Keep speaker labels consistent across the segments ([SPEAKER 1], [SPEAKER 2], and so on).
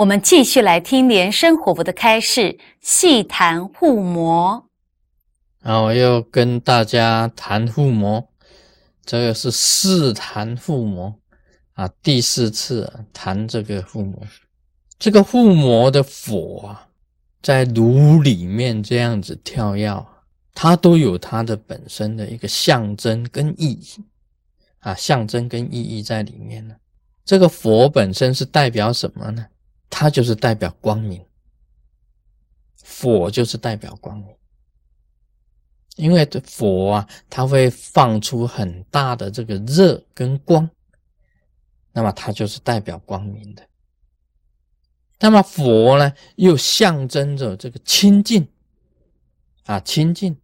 [SPEAKER 1] 我们继续来听莲生活佛的开示，细谈护魔。
[SPEAKER 2] 啊，我又跟大家谈护魔，这个是四谈护魔啊，第四次谈这个护魔。这个护魔的佛啊，在炉里面这样子跳跃，它都有它的本身的一个象征跟意义啊，象征跟意义在里面呢。这个佛本身是代表什么呢？它就是代表光明，佛就是代表光明。因为佛啊，它会放出很大的这个热跟光，那么它就是代表光明的。那么佛呢，又象征着这个清净啊，清净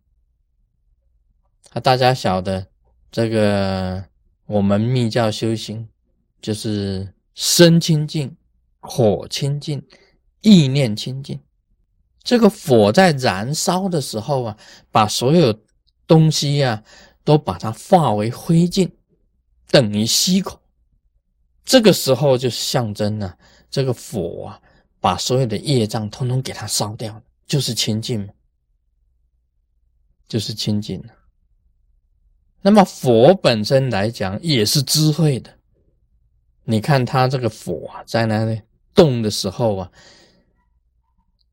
[SPEAKER 2] 啊，大家晓得这个我们密教修行就是身清净。火清净，意念清净。这个火在燃烧的时候啊，把所有东西呀都把它化为灰烬，等于吸口。这个时候就象征了这个火啊，把所有的业障通通给它烧掉，就是清净就是清净了。那么佛本身来讲也是智慧的，你看他这个火啊，在哪里？动的时候啊，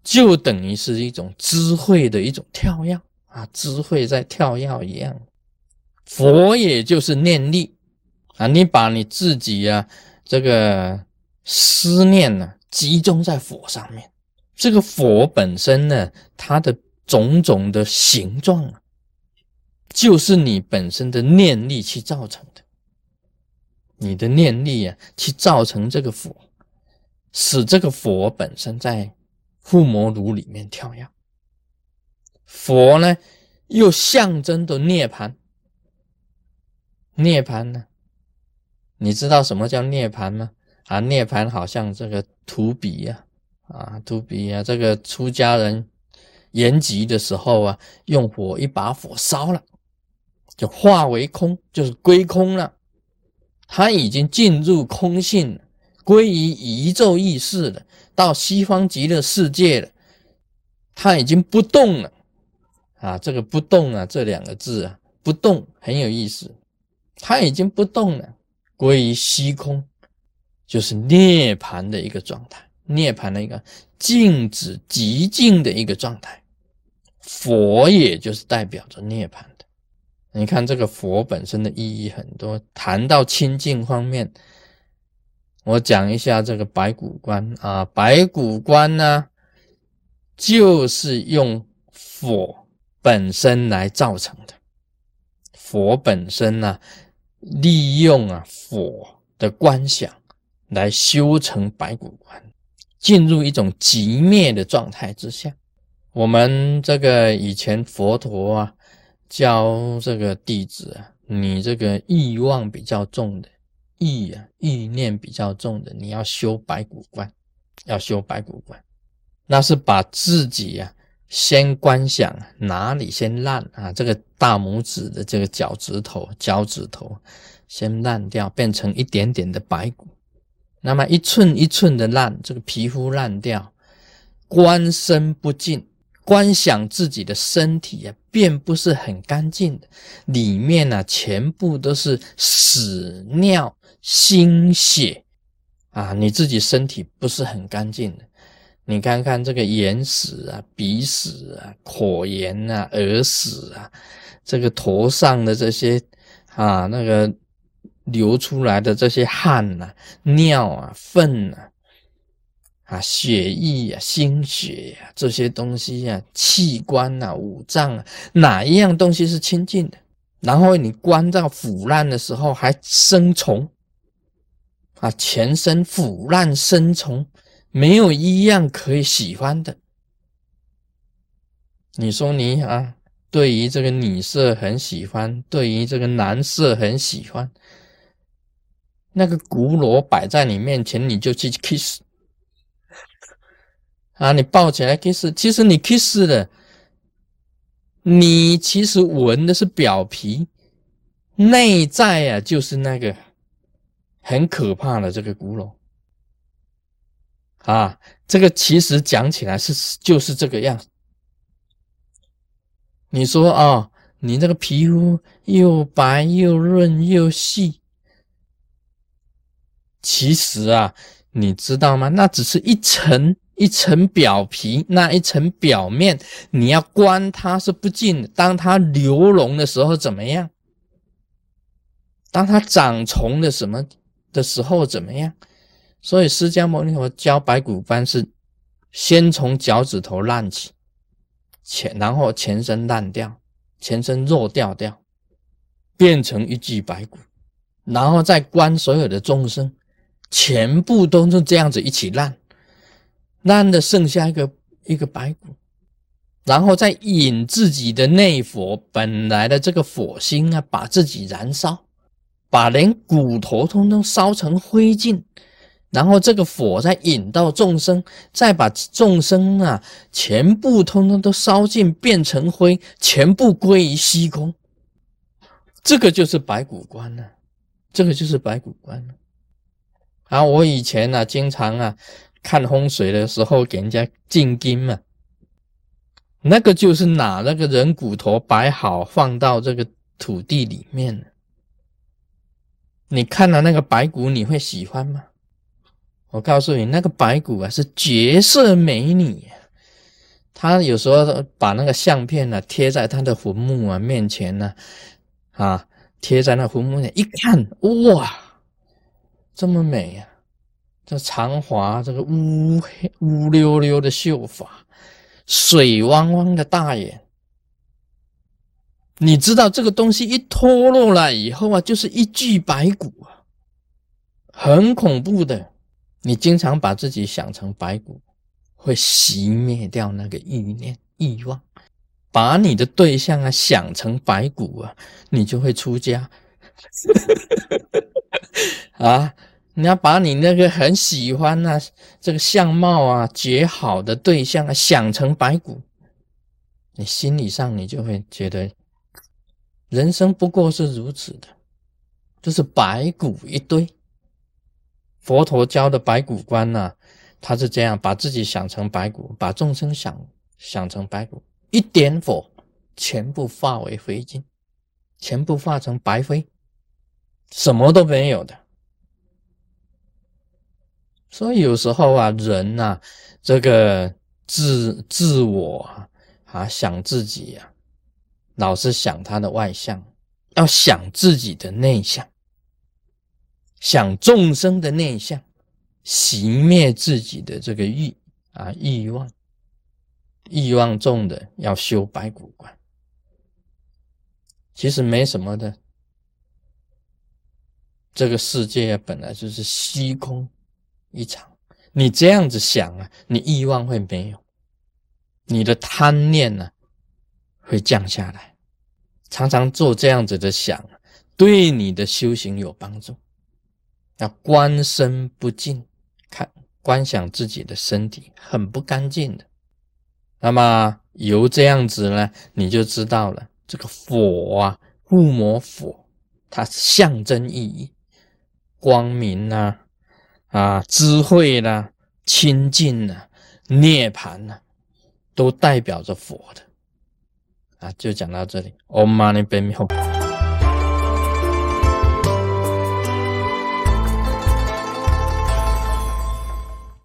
[SPEAKER 2] 就等于是一种智慧的一种跳跃啊，智慧在跳跃一样。佛也就是念力啊，你把你自己啊这个思念呢集中在佛上面，这个佛本身呢，它的种种的形状啊，就是你本身的念力去造成的，你的念力啊去造成这个佛。使这个佛本身在护摩炉里面跳跃，佛呢又象征着涅槃。涅槃呢，你知道什么叫涅槃吗？啊，涅槃好像这个图比呀，啊，图比呀，这个出家人延吉的时候啊，用火一把火烧了，就化为空，就是归空了，他已经进入空性了。归于宇宙意识了，到西方极乐世界了，他已经不动了啊！这个“不动”啊，这两个字啊，“不动”很有意思，他已经不动了，归于虚空，就是涅槃的一个状态，涅槃的一个静止极静的一个状态。佛也就是代表着涅槃的。你看这个佛本身的意义很多，谈到清净方面。我讲一下这个白骨观啊，白骨观呢，就是用火本身来造成的。佛本身呢，利用啊火的观想来修成白骨观，进入一种极灭的状态之下。我们这个以前佛陀啊教这个弟子啊，你这个欲望比较重的。意啊，意念比较重的，你要修白骨观，要修白骨观，那是把自己呀先观想哪里先烂啊，这个大拇指的这个脚趾头、脚趾头先烂掉，变成一点点的白骨，那么一寸一寸的烂，这个皮肤烂掉，观身不净。观想自己的身体啊，便不是很干净的，里面呢全部都是屎尿心血啊！你自己身体不是很干净的，你看看这个眼屎啊、鼻屎啊、口炎啊、耳屎啊，这个头上的这些啊，那个流出来的这些汗呐、尿啊、粪啊。啊，血液呀、心血呀，这些东西呀，器官呐、五脏啊，哪一样东西是清净的？然后你关照腐烂的时候还生虫，啊，全身腐烂生虫，没有一样可以喜欢的。你说你啊，对于这个女色很喜欢，对于这个男色很喜欢，那个骨螺摆在你面前，你就去 kiss。啊，你抱起来 kiss，其实你 kiss 的，你其实闻的是表皮，内在啊就是那个很可怕的这个骨头。啊，这个其实讲起来是就是这个样。你说啊，你那个皮肤又白又润又细，其实啊，你知道吗？那只是一层一层表皮，那一层表面，你要观它是不进。当它流脓的时候怎么样？当它长虫的什么的时候怎么样？所以释迦牟尼佛教白骨观是先从脚趾头烂起。前然后全身烂掉，全身肉掉掉，变成一具白骨，然后再观所有的众生，全部都是这样子一起烂，烂的剩下一个一个白骨，然后再引自己的内火本来的这个火星啊，把自己燃烧，把连骨头通通烧成灰烬。然后这个火再引到众生，再把众生啊全部通通都烧尽，变成灰，全部归于虚空。这个就是白骨观了，这个就是白骨观了。啊，我以前呢经常啊看风水的时候给人家进金嘛，那个就是拿那个人骨头摆好，放到这个土地里面你看了那个白骨，你会喜欢吗？我告诉你，那个白骨啊是绝色美女，他有时候把那个相片呢贴在他的坟墓啊面前呢，啊，贴在那坟墓前一看，哇，这么美呀！这长华，这个乌黑乌溜溜的秀发，水汪汪的大眼，你知道这个东西一脱落了以后啊，就是一具白骨啊，很恐怖的。你经常把自己想成白骨，会熄灭掉那个意念、欲望。把你的对象啊想成白骨啊，你就会出家。啊，你要把你那个很喜欢啊这个相貌啊绝好的对象啊想成白骨，你心理上你就会觉得，人生不过是如此的，就是白骨一堆。佛陀教的白骨观呢，他是这样把自己想成白骨，把众生想想成白骨，一点火，全部化为灰烬，全部化成白灰，什么都没有的。所以有时候啊，人呐，这个自自我啊，啊想自己呀，老是想他的外向，要想自己的内向。想众生的内向，熄灭自己的这个欲啊欲望，欲望重的要修白骨观，其实没什么的。这个世界本来就是虚空一场，你这样子想啊，你欲望会没有，你的贪念呢会降下来。常常做这样子的想，对你的修行有帮助。要观身不净，看观想自己的身体很不干净的。那么由这样子呢，你就知道了，这个火啊，护摩火，它象征意义，光明啊，啊，智慧啦，清净啦，涅槃啦，都代表着佛的。啊，就讲到这里。Om Mani Padme Hum。